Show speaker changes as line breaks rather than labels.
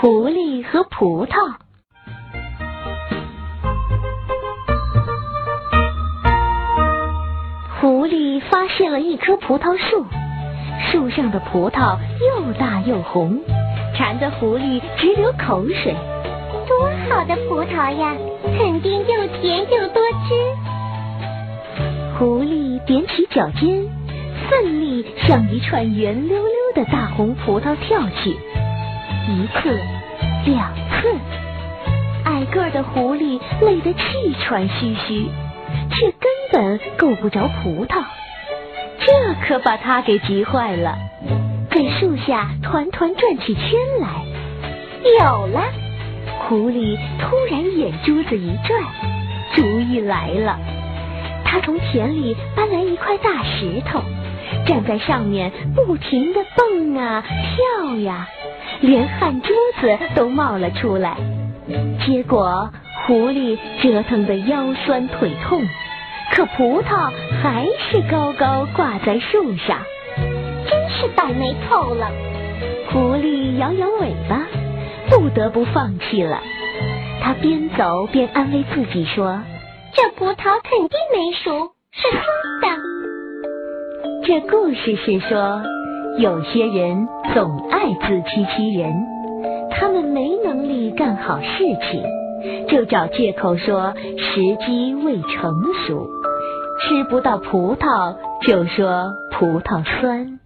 狐狸和葡萄。狐狸发现了一棵葡萄树，树上的葡萄又大又红，馋得狐狸直流口水。
多好的葡萄呀，肯定又甜又多汁。
狐狸踮起脚尖，奋力向一串圆溜溜的大红葡萄跳去。一次，两次，矮个的狐狸累得气喘吁吁，却根本够不着葡萄。这可把他给急坏了，在树下团团转起圈来。有了！狐狸突然眼珠子一转，主意来了。他从田里搬来一块大石头，站在上面不停地蹦啊跳呀。连汗珠子都冒了出来，结果狐狸折腾的腰酸腿痛，可葡萄还是高高挂在树上，
真是倒霉透了。
狐狸摇摇尾巴，不得不放弃了。他边走边安慰自己说：“
这葡萄肯定没熟，是酸的。”
这故事是说。有些人总爱自欺欺人，他们没能力干好事情，就找借口说时机未成熟，吃不到葡萄就说葡萄酸。